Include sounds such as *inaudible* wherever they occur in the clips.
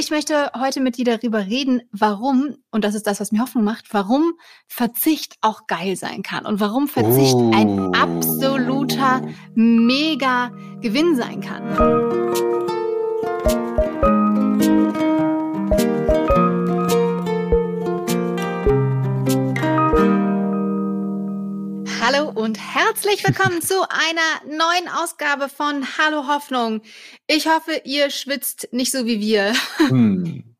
Ich möchte heute mit dir darüber reden, warum, und das ist das, was mir Hoffnung macht, warum Verzicht auch geil sein kann und warum Verzicht oh. ein absoluter mega Gewinn sein kann. Und herzlich willkommen zu einer neuen Ausgabe von Hallo Hoffnung. Ich hoffe, ihr schwitzt nicht so wie wir. Hm.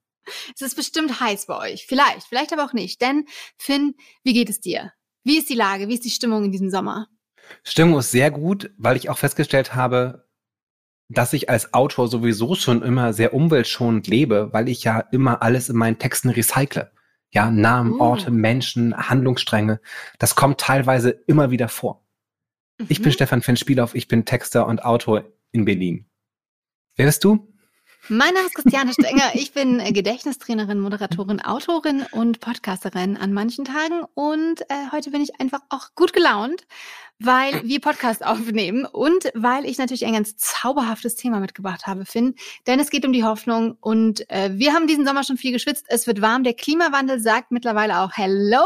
Es ist bestimmt heiß bei euch. Vielleicht, vielleicht aber auch nicht. Denn Finn, wie geht es dir? Wie ist die Lage? Wie ist die Stimmung in diesem Sommer? Stimmung ist sehr gut, weil ich auch festgestellt habe, dass ich als Autor sowieso schon immer sehr umweltschonend lebe, weil ich ja immer alles in meinen Texten recycle. Ja, Namen, uh. Orte, Menschen, Handlungsstränge. Das kommt teilweise immer wieder vor. Mhm. Ich bin mhm. Stefan Finn Spielhoff, ich bin Texter und Autor in Berlin. Wer bist du? Mein Name ist Christiane Stenger. Ich bin Gedächtnistrainerin, Moderatorin, Autorin und Podcasterin an manchen Tagen. Und äh, heute bin ich einfach auch gut gelaunt, weil wir Podcast aufnehmen und weil ich natürlich ein ganz zauberhaftes Thema mitgebracht habe, Finn. Denn es geht um die Hoffnung und äh, wir haben diesen Sommer schon viel geschwitzt. Es wird warm. Der Klimawandel sagt mittlerweile auch Hello.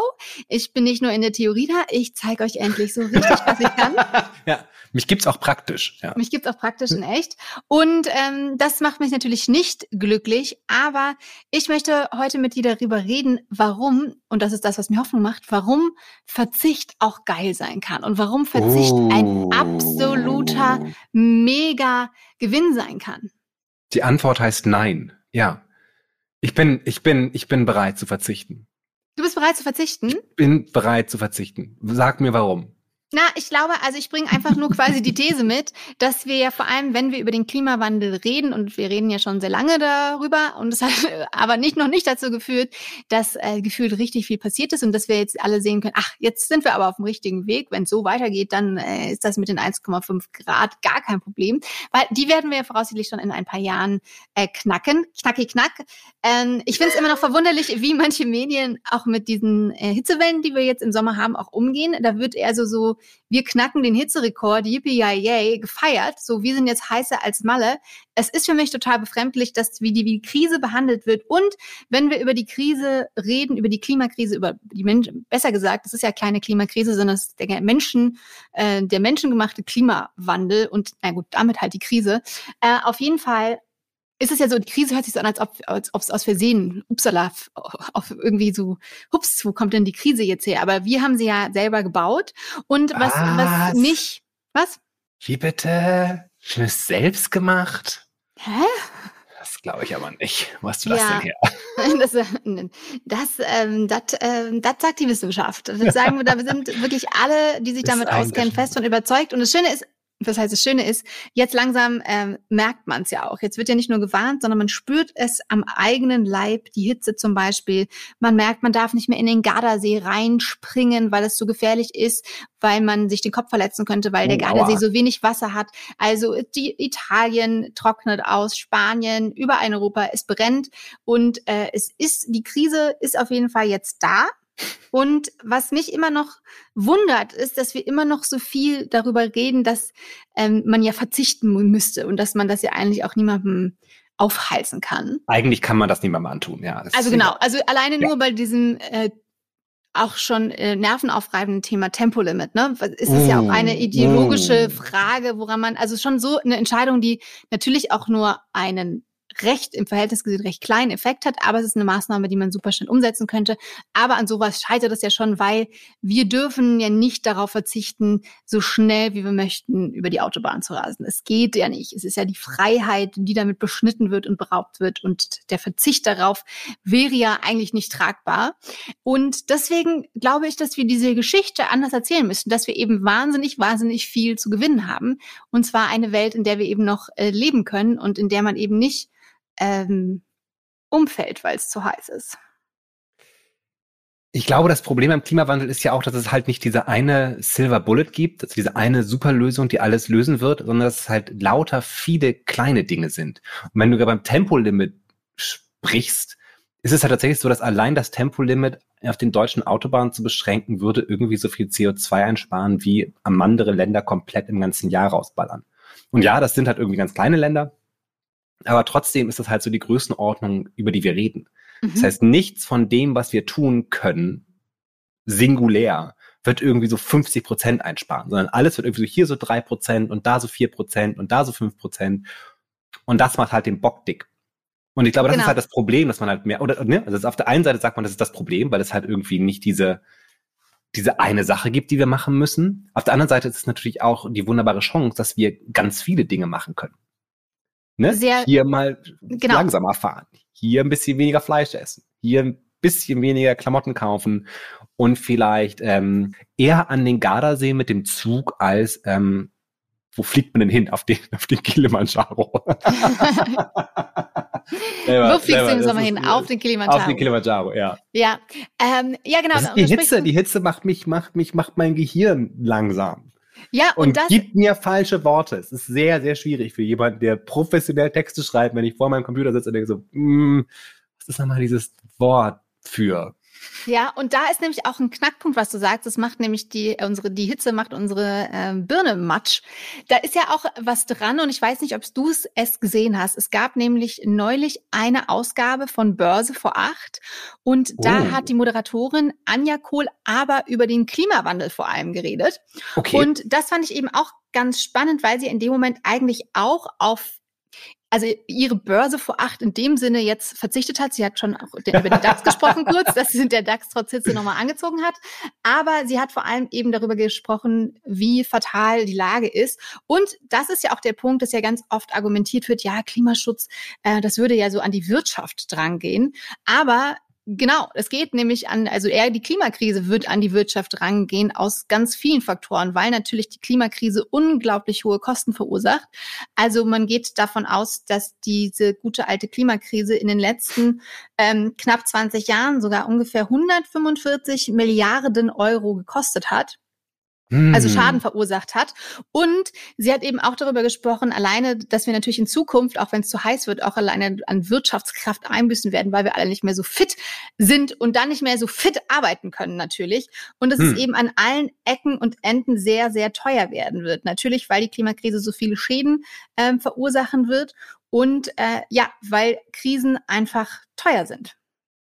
Ich bin nicht nur in der Theorie da, ich zeige euch endlich so richtig, was ich kann. *laughs* ja, mich gibt's auch praktisch. Ja. Mich gibt's auch praktisch in echt. Und ähm, das macht mich natürlich nicht glücklich, aber ich möchte heute mit dir darüber reden, warum, und das ist das, was mir Hoffnung macht, warum Verzicht auch geil sein kann und warum Verzicht oh. ein absoluter mega Gewinn sein kann. Die Antwort heißt nein. Ja. Ich bin, ich bin, ich bin bereit zu verzichten. Du bist bereit zu verzichten? Ich bin bereit zu verzichten. Sag mir warum. Na, ich glaube, also ich bringe einfach nur quasi die These mit, dass wir ja vor allem, wenn wir über den Klimawandel reden, und wir reden ja schon sehr lange darüber, und es hat *laughs* aber nicht noch nicht dazu geführt, dass äh, gefühlt richtig viel passiert ist und dass wir jetzt alle sehen können, ach, jetzt sind wir aber auf dem richtigen Weg. Wenn es so weitergeht, dann äh, ist das mit den 1,5 Grad gar kein Problem, weil die werden wir ja voraussichtlich schon in ein paar Jahren äh, knacken. Knacki knack. Ähm, ich finde es immer noch verwunderlich, wie manche Medien auch mit diesen äh, Hitzewellen, die wir jetzt im Sommer haben, auch umgehen. Da wird eher so so wir knacken den Hitzerekord, yippie yay, gefeiert. So, wir sind jetzt heißer als Malle. Es ist für mich total befremdlich, dass wie die, wie die Krise behandelt wird. Und wenn wir über die Krise reden, über die Klimakrise, über die Menschen, besser gesagt, das ist ja keine Klimakrise, sondern es ist der Menschen, äh, der menschengemachte Klimawandel und na gut, damit halt die Krise. Äh, auf jeden Fall ist es ja so, die Krise hört sich so an, als ob als ob es aus Versehen, upsala, auf irgendwie so, hups, wo kommt denn die Krise jetzt her? Aber wir haben sie ja selber gebaut. Und was, was, was mich, was? Wie bitte? Schönes selbst gemacht? Hä? Das glaube ich aber nicht. Wo hast du das ja. denn her? *laughs* Das, das, ähm, das, ähm, das sagt die Wissenschaft. Das sagen wir, da sind wirklich alle, die sich damit auskennen, fest und überzeugt. Und das Schöne ist, das heißt, das Schöne ist, jetzt langsam ähm, merkt man es ja auch. Jetzt wird ja nicht nur gewarnt, sondern man spürt es am eigenen Leib, die Hitze zum Beispiel. Man merkt, man darf nicht mehr in den Gardasee reinspringen, weil es zu gefährlich ist, weil man sich den Kopf verletzen könnte, weil der oh, Gardasee so wenig Wasser hat. Also die Italien trocknet aus, Spanien, überall in Europa, es brennt und äh, es ist, die Krise ist auf jeden Fall jetzt da. Und was mich immer noch wundert, ist, dass wir immer noch so viel darüber reden, dass ähm, man ja verzichten müsste und dass man das ja eigentlich auch niemandem aufhalsen kann. Eigentlich kann man das niemandem antun, ja. Also genau, also alleine ja. nur bei diesem äh, auch schon äh, nervenaufreibenden Thema Tempolimit, ne? Ist es mm, ja auch eine ideologische mm. Frage, woran man, also schon so eine Entscheidung, die natürlich auch nur einen recht im Verhältnis gesehen recht kleinen Effekt hat, aber es ist eine Maßnahme, die man super schnell umsetzen könnte. Aber an sowas scheitert es ja schon, weil wir dürfen ja nicht darauf verzichten, so schnell wie wir möchten über die Autobahn zu rasen. Es geht ja nicht. Es ist ja die Freiheit, die damit beschnitten wird und beraubt wird und der Verzicht darauf wäre ja eigentlich nicht tragbar. Und deswegen glaube ich, dass wir diese Geschichte anders erzählen müssen, dass wir eben wahnsinnig, wahnsinnig viel zu gewinnen haben. Und zwar eine Welt, in der wir eben noch äh, leben können und in der man eben nicht ähm, umfällt, weil es zu heiß ist. Ich glaube, das Problem am Klimawandel ist ja auch, dass es halt nicht diese eine Silver Bullet gibt, also diese eine Superlösung, die alles lösen wird, sondern dass es halt lauter viele kleine Dinge sind. Und wenn du beim Tempolimit sprichst, ist es halt tatsächlich so, dass allein das Tempolimit auf den deutschen Autobahnen zu beschränken würde, irgendwie so viel CO2 einsparen, wie andere Länder komplett im ganzen Jahr rausballern. Und ja, das sind halt irgendwie ganz kleine Länder, Aber trotzdem ist das halt so die Größenordnung, über die wir reden. Mhm. Das heißt, nichts von dem, was wir tun können, singulär, wird irgendwie so 50 Prozent einsparen, sondern alles wird irgendwie so hier so drei Prozent und da so vier Prozent und da so fünf Prozent. Und das macht halt den Bock dick. Und ich glaube, das Genau. ist halt das Problem, dass man halt mehr, oder, ne, also auf der einen Seite sagt man, das ist das Problem, weil es halt irgendwie nicht diese, diese eine Sache gibt, die wir machen müssen. Auf der anderen Seite ist es natürlich auch die wunderbare Chance, dass wir ganz viele Dinge machen können. Ne? Sehr- Hier mal Genau. langsamer fahren, hier ein bisschen weniger Fleisch essen, hier ein bisschen weniger Klamotten kaufen und vielleicht ähm, eher an den Gardasee mit dem Zug als ähm, wo fliegt man denn hin? Auf den, auf den Kilimanjaro. *laughs* Wo fliegst du im Sommer hin? Auf den Kilimanjaro. Auf den Kilimanjaro, ja. Ja, ähm, ja genau. Die Hitze. Die Hitze macht mich, macht mich, macht mein Gehirn langsam. Ja, und, Und, das, gibt mir falsche Worte. Es ist sehr, sehr schwierig für jemanden, der professionell Texte schreibt, wenn ich vor meinem Computer sitze und denke so, mm, was ist nochmal dieses Wort für? Ja, und da ist nämlich auch ein Knackpunkt, was du sagst. Das macht nämlich die, unsere, die Hitze macht unsere ähm, Birne matsch. Da ist ja auch was dran und ich weiß nicht, ob du es es gesehen hast. Es gab nämlich neulich eine Ausgabe von Börse vor acht und da Oh. hat die Moderatorin Anja Kohl aber über den Klimawandel vor allem geredet. Okay. Und das fand ich eben auch ganz spannend, weil sie in dem Moment eigentlich auch auf also ihre Börse vor acht in dem Sinne jetzt verzichtet hat. Sie hat schon auch über den DAX gesprochen *laughs* kurz, dass sie der DAX trotz Hitze nochmal angezogen hat. Aber sie hat vor allem eben darüber gesprochen, wie fatal die Lage ist. Und das ist ja auch der Punkt, dass ja ganz oft argumentiert wird, ja, Klimaschutz, äh, das würde ja so an die Wirtschaft drangehen. Aber Genau, es geht nämlich an, also eher die Klimakrise wird an die Wirtschaft rangehen aus ganz vielen Faktoren, weil natürlich die Klimakrise unglaublich hohe Kosten verursacht. Also man geht davon aus, dass diese gute alte Klimakrise in den letzten ähm, knapp 20 Jahren sogar ungefähr 145 Milliarden Euro gekostet hat also Hm. Schaden verursacht hat. Und sie hat eben auch darüber gesprochen, alleine, dass wir natürlich in Zukunft, auch wenn es zu heiß wird, auch alleine an Wirtschaftskraft einbüßen werden, weil wir alle nicht mehr so fit sind und dann nicht mehr so fit arbeiten können natürlich. Und dass Hm. es eben an allen Ecken und Enden sehr, sehr teuer werden wird. Natürlich, weil die Klimakrise so viele Schäden ähm, verursachen wird und äh, ja, weil Krisen einfach teuer sind.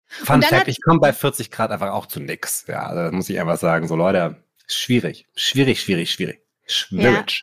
Fun Fact, ich komme bei 40 Grad einfach auch zu nix. Ja, also da muss ich einfach sagen, so Leute, schwierig, schwierig, schwierig, schwierig. Schwierig.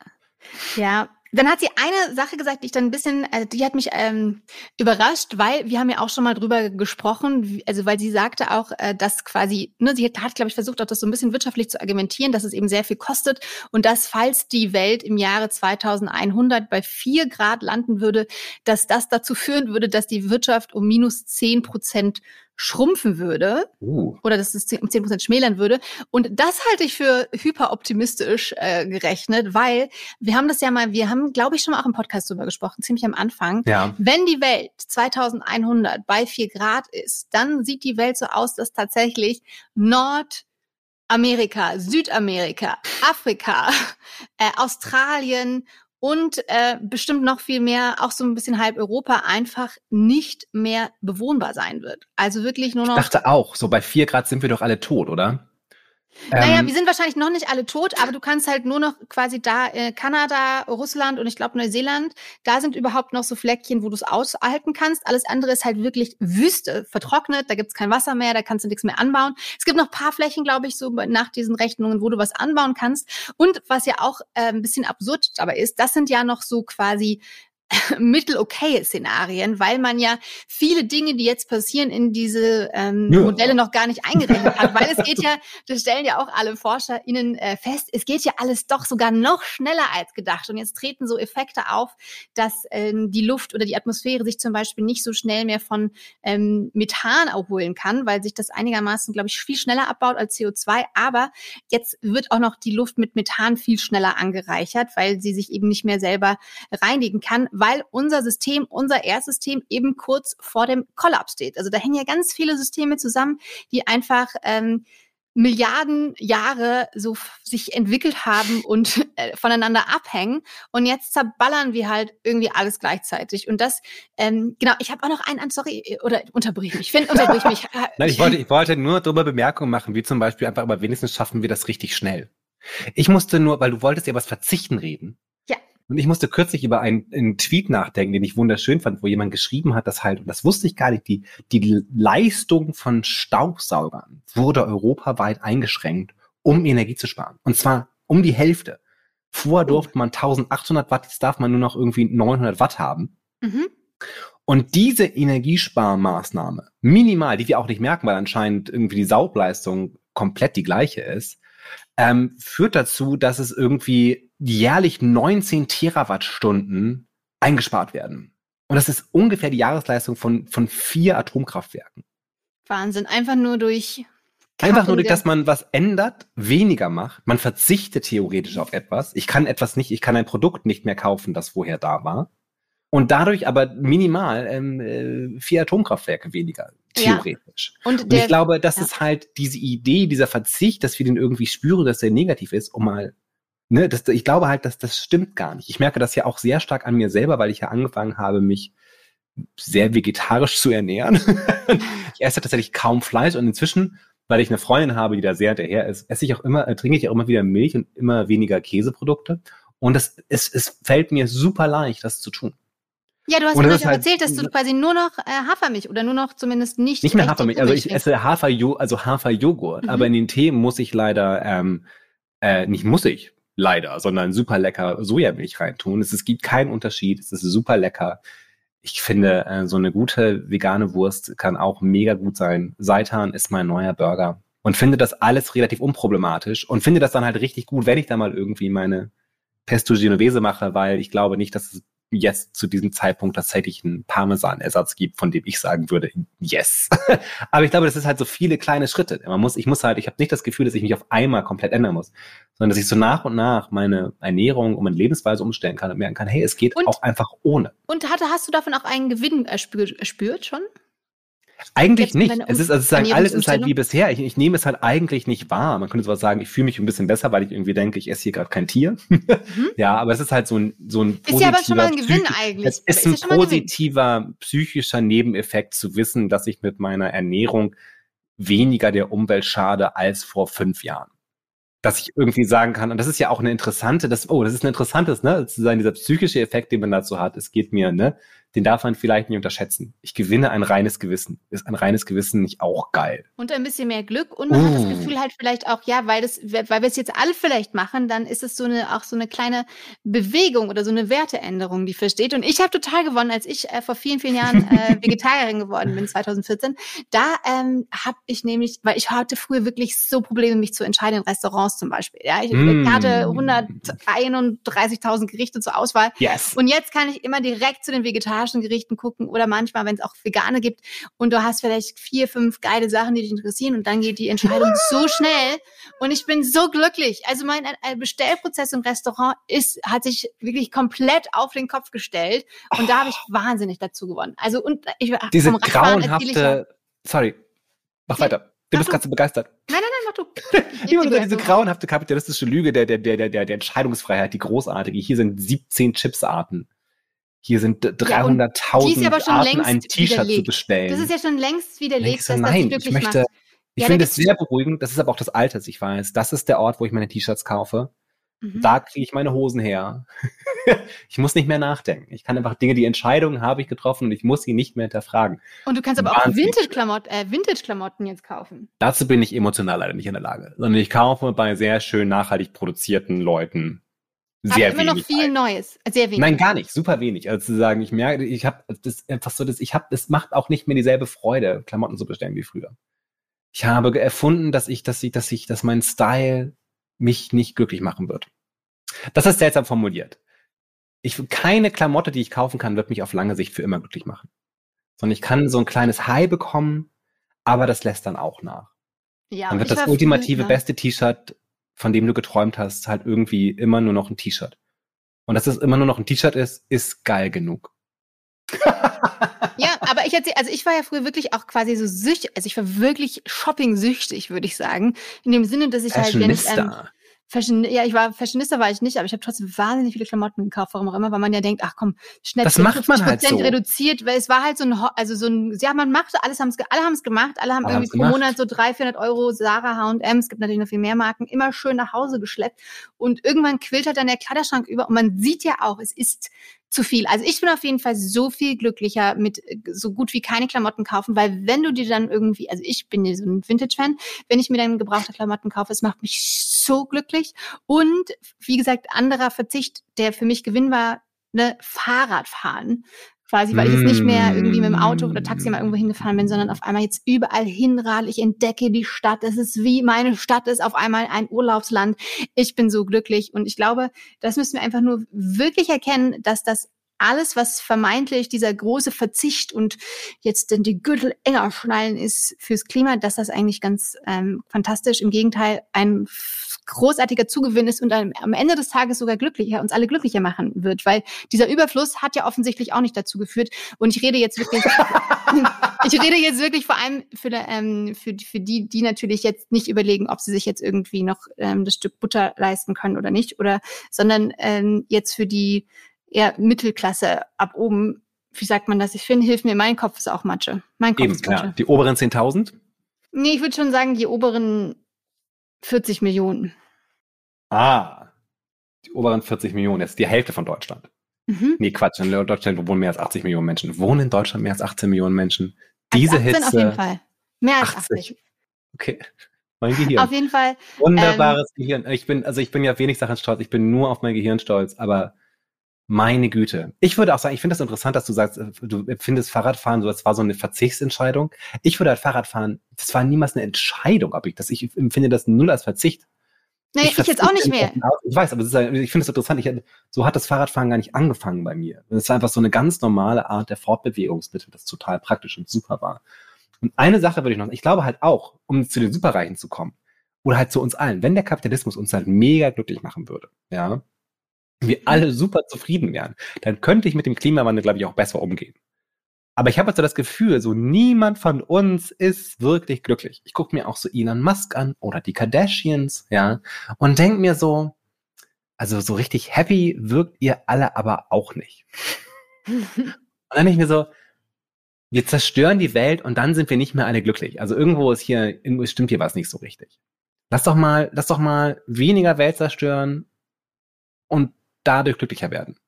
Ja, dann hat sie eine Sache gesagt, die ich dann ein bisschen, äh, die hat mich ähm, überrascht, weil wir haben ja auch schon mal drüber gesprochen, also weil sie sagte auch, äh, dass quasi, ne, sie hat, hat glaube ich, versucht, auch das so ein bisschen wirtschaftlich zu argumentieren, dass es eben sehr viel kostet und dass, falls die Welt im Jahre 2100 bei vier Grad landen würde, dass das dazu führen würde, dass die Wirtschaft um minus zehn Prozent schrumpfen würde Uh. oder dass es um 10 Prozent schmälern würde. Und das halte ich für hyperoptimistisch äh, gerechnet, weil wir haben das ja mal, wir haben, glaube ich, schon mal auch im Podcast drüber gesprochen, ziemlich am Anfang. Ja. Wenn die Welt 2100 bei 4 Grad ist, dann sieht die Welt so aus, dass tatsächlich Nordamerika, Südamerika, Afrika, *laughs* äh, Australien und äh, bestimmt noch viel mehr, auch so ein bisschen halb Europa, einfach nicht mehr bewohnbar sein wird. Also wirklich nur Ich noch. dachte auch, so bei 4 Grad sind wir doch alle tot, oder? Naja, Ähm, wir sind wahrscheinlich noch nicht alle tot, aber du kannst halt nur noch quasi da äh, Kanada, Russland und ich glaube Neuseeland, da sind überhaupt noch so Fleckchen, wo du es aushalten kannst. Alles andere ist halt wirklich Wüste, vertrocknet, da gibt's kein Wasser mehr, da kannst du nichts mehr anbauen. Es gibt noch paar Flächen, glaube ich, so nach diesen Rechnungen, wo du was anbauen kannst. Und was ja auch äh, ein bisschen absurd dabei ist, das sind ja noch so quasi *laughs* mittel-okay Szenarien, weil man ja viele Dinge, die jetzt passieren, in diese ähm, Ja. Modelle noch gar nicht eingerechnet hat. Weil es geht ja, das stellen ja auch alle ForscherInnen äh, fest, es geht ja alles doch sogar noch schneller als gedacht. Und jetzt treten so Effekte auf, dass ähm, die Luft oder die Atmosphäre sich zum Beispiel nicht so schnell mehr von ähm, Methan erholen kann, weil sich das einigermaßen, glaube ich, viel schneller abbaut als CO2. Aber jetzt wird auch noch die Luft mit Methan viel schneller angereichert, weil sie sich eben nicht mehr selber reinigen kann, weil unser System, unser Erdsystem eben kurz vor dem Kollaps steht. Also da hängen ja ganz viele Systeme zusammen, die einfach ähm, Milliarden Jahre so sich entwickelt haben und *laughs* äh, voneinander abhängen. Und jetzt zerballern wir halt irgendwie alles gleichzeitig. Und das, ähm, genau, ich habe auch noch einen, sorry, oder unterbrich mich. Finn, unterbrich mich. *laughs* Nein, ich wollte, ich wollte nur darüber Bemerkungen machen, wie zum Beispiel einfach, aber wenigstens schaffen wir das richtig schnell. Ich musste nur, weil du wolltest ja was verzichten reden. Und ich musste kürzlich über einen, einen Tweet nachdenken, den ich wunderschön fand, wo jemand geschrieben hat, dass halt, und das wusste ich gar nicht, die, die Leistung von Staubsaugern wurde europaweit eingeschränkt, um Energie zu sparen. Und zwar um die Hälfte. Vorher oh. durfte man 1800 Watt, jetzt darf man nur noch irgendwie 900 Watt haben. Mhm. Und diese Energiesparmaßnahme, minimal, die wir auch nicht merken, weil anscheinend irgendwie die Saugleistung komplett die gleiche ist, ähm, führt dazu, dass es irgendwie jährlich 19 Terawattstunden eingespart werden. Und das ist ungefähr die Jahresleistung von, von vier Atomkraftwerken. Wahnsinn. Einfach nur durch. Einfach nur durch, dass man was ändert, weniger macht. Man verzichtet theoretisch auf etwas. Ich kann etwas nicht, ich kann ein Produkt nicht mehr kaufen, das vorher da war. Und dadurch aber minimal ähm, äh, vier Atomkraftwerke weniger, theoretisch. Ja. Und, der, und, ich glaube, das ja. ist halt diese Idee, dieser Verzicht, dass wir den irgendwie spüren, dass der negativ ist, um mal, ne, das, ich glaube halt, dass das stimmt gar nicht. Ich merke das ja auch sehr stark an mir selber, weil ich ja angefangen habe, mich sehr vegetarisch zu ernähren. *laughs* ich esse tatsächlich kaum Fleisch und inzwischen, weil ich eine Freundin habe, die da sehr hinterher ist, esse ich auch immer, äh, trinke ich auch immer wieder Milch und immer weniger Käseprodukte. Und das, es, es fällt mir super leicht, das zu tun. Ja, du hast mir halt erzählt, dass du quasi nur noch äh, Hafermilch oder nur noch zumindest nicht. Nicht mehr Hafermilch. Also ich esse Hafer also Haferjoghurt, mhm. aber in den Tee muss ich leider, ähm, äh, nicht muss ich leider, sondern super lecker Sojamilch reintun. Es, es gibt keinen Unterschied. Es ist super lecker. Ich finde, äh, so eine gute vegane Wurst kann auch mega gut sein. Seitan ist mein neuer Burger und finde das alles relativ unproblematisch und finde das dann halt richtig gut, wenn ich da mal irgendwie meine Pesto Genovese mache, weil ich glaube nicht, dass es jetzt zu diesem Zeitpunkt tatsächlich einen Parmesan-Ersatz gibt, von dem ich sagen würde, yes. *laughs* Aber ich glaube, das ist halt so viele kleine Schritte. Man muss, ich muss halt, ich habe nicht das Gefühl, dass ich mich auf einmal komplett ändern muss, sondern dass ich so nach und nach meine Ernährung und meine Lebensweise umstellen kann und merken kann, hey, es geht und, auch einfach ohne. Und hatte, hast du davon auch einen Gewinn erspürt, erspürt schon? Eigentlich nicht. Es ist also sagen, alles ist halt wie bisher. Ich, ich nehme es halt eigentlich nicht wahr. Man könnte zwar sagen, ich fühle mich ein bisschen besser, weil ich irgendwie denke, ich esse hier gerade kein Tier. Mhm. *laughs* ja, aber es ist halt so ein so ein Ist ja aber schon mal ein Gewinn eigentlich. Es ist, ist ein positiver psychischer Nebeneffekt zu wissen, dass ich mit meiner Ernährung weniger der Umwelt schade als vor fünf Jahren dass ich irgendwie sagen kann, und das ist ja auch eine interessante, das, oh, das ist ein interessantes, ne, zu sein, dieser psychische Effekt, den man dazu hat, es geht mir, ne, den darf man vielleicht nicht unterschätzen. Ich gewinne ein reines Gewissen. Ist ein reines Gewissen nicht auch geil? Und ein bisschen mehr Glück und man uh. hat das uh. Gefühl halt vielleicht auch, ja, weil das, weil wir es jetzt alle vielleicht machen, dann ist es so eine, auch so eine kleine Bewegung oder so eine Werteänderung, die versteht. Und ich habe total gewonnen, als ich äh, vor vielen, vielen Jahren äh, *laughs* Vegetarierin geworden bin, 2014. Da ähm, habe ich nämlich, weil ich hatte früher wirklich so Probleme, mich zu entscheiden in Restaurants zum Beispiel. Ja, ich mm. hatte 131.000 Gerichte zur Auswahl. Yes. Und jetzt kann ich immer direkt zu den Vegetariern vegetarischen Gerichten gucken oder manchmal, wenn es auch vegane gibt und du hast vielleicht vier, fünf geile Sachen, die dich interessieren und dann geht die Entscheidung *laughs* so schnell und ich bin so glücklich. Also mein äh, Bestellprozess im Restaurant ist, hat sich wirklich komplett auf den Kopf gestellt und oh. da habe ich wahnsinnig dazu gewonnen. Also und ich diese grauenhafte, sorry, mach ja. weiter. Du bist gerade so begeistert. Nein, nein, nein, mach du. *laughs* Immer diese grauenhafte kapitalistische Lüge der, der, der, der, der Entscheidungsfreiheit, die großartige. Hier sind 17 Chipsarten. Hier sind 300.000 ja, Arten, ein T-Shirt zu bestellen. Das ist ja schon längst widerlegt, dass nein, das ich möchte, macht. Ich ja, finde es sehr beruhigend. Das ist aber auch das Alter, ich weiß. Das ist der Ort, wo ich meine T-Shirts kaufe. Mhm. Da kriege ich meine Hosen her. *laughs* ich muss nicht mehr nachdenken. Ich kann einfach Dinge, die Entscheidungen habe ich getroffen und ich muss sie nicht mehr hinterfragen. Und du kannst aber auch Vintage-Klamotten äh, Vintage jetzt kaufen. Dazu bin ich emotional leider nicht in der Lage. Sondern ich kaufe bei sehr schön nachhaltig produzierten Leuten sehr Aber immer noch viel Neues, sehr wenig. Nein, gar nicht, super wenig. Also zu sagen, ich merke, ich habe das einfach so, das, ich habe, es macht auch nicht mehr dieselbe Freude, Klamotten zu bestellen wie früher. Ich habe erfunden, dass ich, dass ich, dass ich, dass mein Style mich nicht glücklich machen wird. Das ist seltsam formuliert. Ich keine Klamotte, die ich kaufen kann, wird mich auf lange Sicht für immer glücklich machen. Sondern ich kann so ein kleines High bekommen, aber das lässt dann auch nach. Ja, dann wird das ultimative früh, beste T-Shirt von dem du geträumt hast, halt irgendwie immer nur noch ein T-Shirt. Und dass es immer nur noch ein T-Shirt ist, ist geil genug. ja, aber ich erzähl, also ich war ja früher wirklich auch quasi so süchtig, also ich war wirklich shopping-süchtig, würde ich sagen. In dem Sinne, dass ich halt, wenn ich, ähm, Fashion, ja, ich war Fashionista war ich nicht, aber ich habe trotzdem wahnsinnig viele Klamotten gekauft, warum auch immer, weil man ja denkt, ach komm, schnell Das macht man halt so. reduziert, weil es war halt so ein, also so ein, ja, man macht, alles haben's, alle haben es gemacht, alle haben Alle irgendwie pro gemacht. Monat so 300, 400 Euro Sarah, H&M, es gibt natürlich noch viel mehr Marken, immer schön nach Hause geschleppt und irgendwann quillt halt dann der Kleiderschrank über und man sieht ja auch, es ist zu viel. Also ich bin auf jeden Fall so viel glücklicher mit äh, so gut wie keine Klamotten kaufen, weil wenn du dir dann irgendwie, also ich bin ja so ein Vintage-Fan, wenn ich mir dann gebrauchte Klamotten kaufe, es macht mich so glücklich. Und wie gesagt, anderer Verzicht, der für mich Gewinn war, ne, Fahrradfahren. Quasi, weil ich jetzt nicht mehr irgendwie mit dem Auto oder Taxi mal irgendwo hingefahren bin, sondern auf einmal jetzt überall hinradel. Ich entdecke die Stadt. Es ist wie meine Stadt ist auf einmal ein Urlaubsland. Ich bin so glücklich. Und ich glaube, das müssen wir einfach nur wirklich erkennen, dass das alles, was vermeintlich dieser große Verzicht und jetzt denn die Gürtel enger schnallen ist fürs Klima, dass das eigentlich ganz ähm, fantastisch, im Gegenteil, ein großartiger Zugewinn ist und am Ende des Tages sogar glücklicher, uns alle glücklicher machen wird, weil dieser Überfluss hat ja offensichtlich auch nicht dazu geführt. Und ich rede jetzt wirklich, *laughs* ich rede jetzt wirklich vor allem für, ähm, für, für die, die natürlich jetzt nicht überlegen, ob sie sich jetzt irgendwie noch ähm, das Stück Butter leisten können oder nicht, oder, sondern ähm, jetzt für die eher Mittelklasse ab oben, wie sagt man das? Ich finde, hilf mir, mein Kopf ist auch Matsche. Mein Kopf Eben, ist Matsche. ja. Die oberen 10.000? Nee, ich würde schon sagen, die oberen 40 Millionen. Ah. Die oberen 40 Millionen, jetzt die Hälfte von Deutschland. Mhm. Nee, Quatsch, in Deutschland wohnen mehr als 80 Millionen Menschen. Wohnen in Deutschland mehr als 18 Millionen Menschen. Diese 18 Hitze. auf jeden Fall. Mehr als 80. 80. Okay. *laughs* Mein Gehirn. Auf jeden Fall. Wunderbares Gehirn. Ich bin, also ich bin ja wenig Sachen stolz. Ich bin nur auf mein Gehirn stolz, aber meine Güte. Ich würde auch sagen, ich finde das interessant, dass du sagst, äh, du findest Fahrradfahren so, das war so eine Verzichtsentscheidung. Ich würde halt Fahrradfahren, das war niemals eine Entscheidung, ob ich das, ich empfinde das null als Verzicht. Nee, ich, jetzt auch nicht mehr. Ich weiß, aber ist, halt- ich finde es interessant. Ich, so hat das Fahrradfahren gar nicht angefangen bei mir. Es ist einfach so eine ganz normale Art der Fortbewegungsmittel, das total praktisch und super war. Und eine Sache würde ich noch, ich glaube halt auch, um zu den Superreichen zu kommen, oder halt zu uns allen, wenn der Kapitalismus uns halt mega glücklich machen würde, ja, wir alle super zufrieden wären, dann könnte ich mit dem Klimawandel, glaube ich, auch besser umgehen. Aber ich habe also das Gefühl, so niemand von uns ist wirklich glücklich. Ich gucke mir auch so Elon Musk an oder die Kardashians, ja, und denk mir so, also so richtig happy wirkt ihr alle aber auch nicht. Und dann denke ich mir so, wir zerstören die Welt und dann sind wir nicht mehr alle glücklich. Also irgendwo ist hier, irgendwo stimmt hier was nicht so richtig. Lass doch mal, lass doch mal weniger Welt zerstören und dadurch glücklicher werden.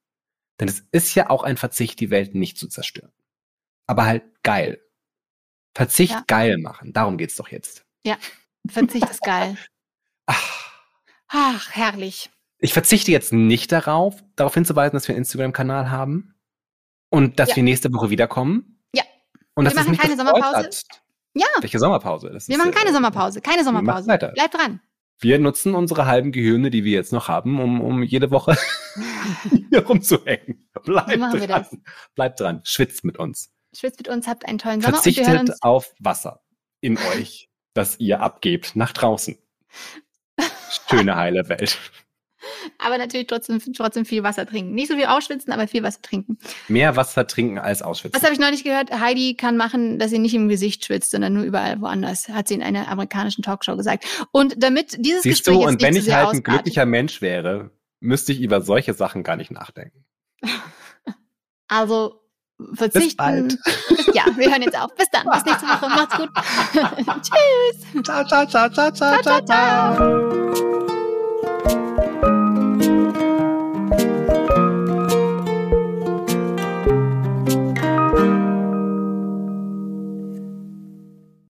Denn es ist ja auch ein Verzicht, die Welt nicht zu zerstören. Aber halt geil. Verzicht Ja. geil machen. Darum geht's doch jetzt. Verzicht ist geil. Ach, *laughs* Ach, herrlich. ich verzichte jetzt nicht darauf, darauf hinzuweisen, dass wir einen Instagram-Kanal haben und dass Ja. wir nächste Woche wiederkommen. Ja. Und Wir machen keine Sommerpause. Hat. Ja. Welche Sommerpause? Das Wir machen keine Sommerpause. Keine Sommerpause. weiter. Bleib dran. Wir nutzen unsere halben Gehirne, die wir jetzt noch haben, um, um jede Woche *laughs* hier rumzuhängen. Bleibt wir dran. Bleibt dran. Schwitzt mit uns. Schwitzt mit uns, habt einen tollen Sommer Verzichtet auf Wasser in euch, das ihr abgebt nach draußen. *laughs* Schöne heile Welt. Aber natürlich trotzdem, trotzdem viel Wasser trinken. Nicht so viel ausschwitzen, aber viel Wasser trinken. Mehr Wasser trinken als ausschwitzen. Was habe ich neulich gehört? Heidi kann machen, dass sie nicht im Gesicht schwitzt, sondern nur überall woanders, hat sie in einer amerikanischen Talkshow gesagt. Und damit dieses Siehst Gespräch du, und wenn ich halt ein glücklicher Mensch wäre, müsste ich über solche Sachen gar nicht nachdenken. *laughs* Also verzichten. bald. Bis, *laughs* ja, wir hören jetzt auf. Bis dann. Bis nächste Woche. Macht's gut. *laughs* Tschüss. Ciao, ciao, ciao, ciao, ciao, ciao, ciao.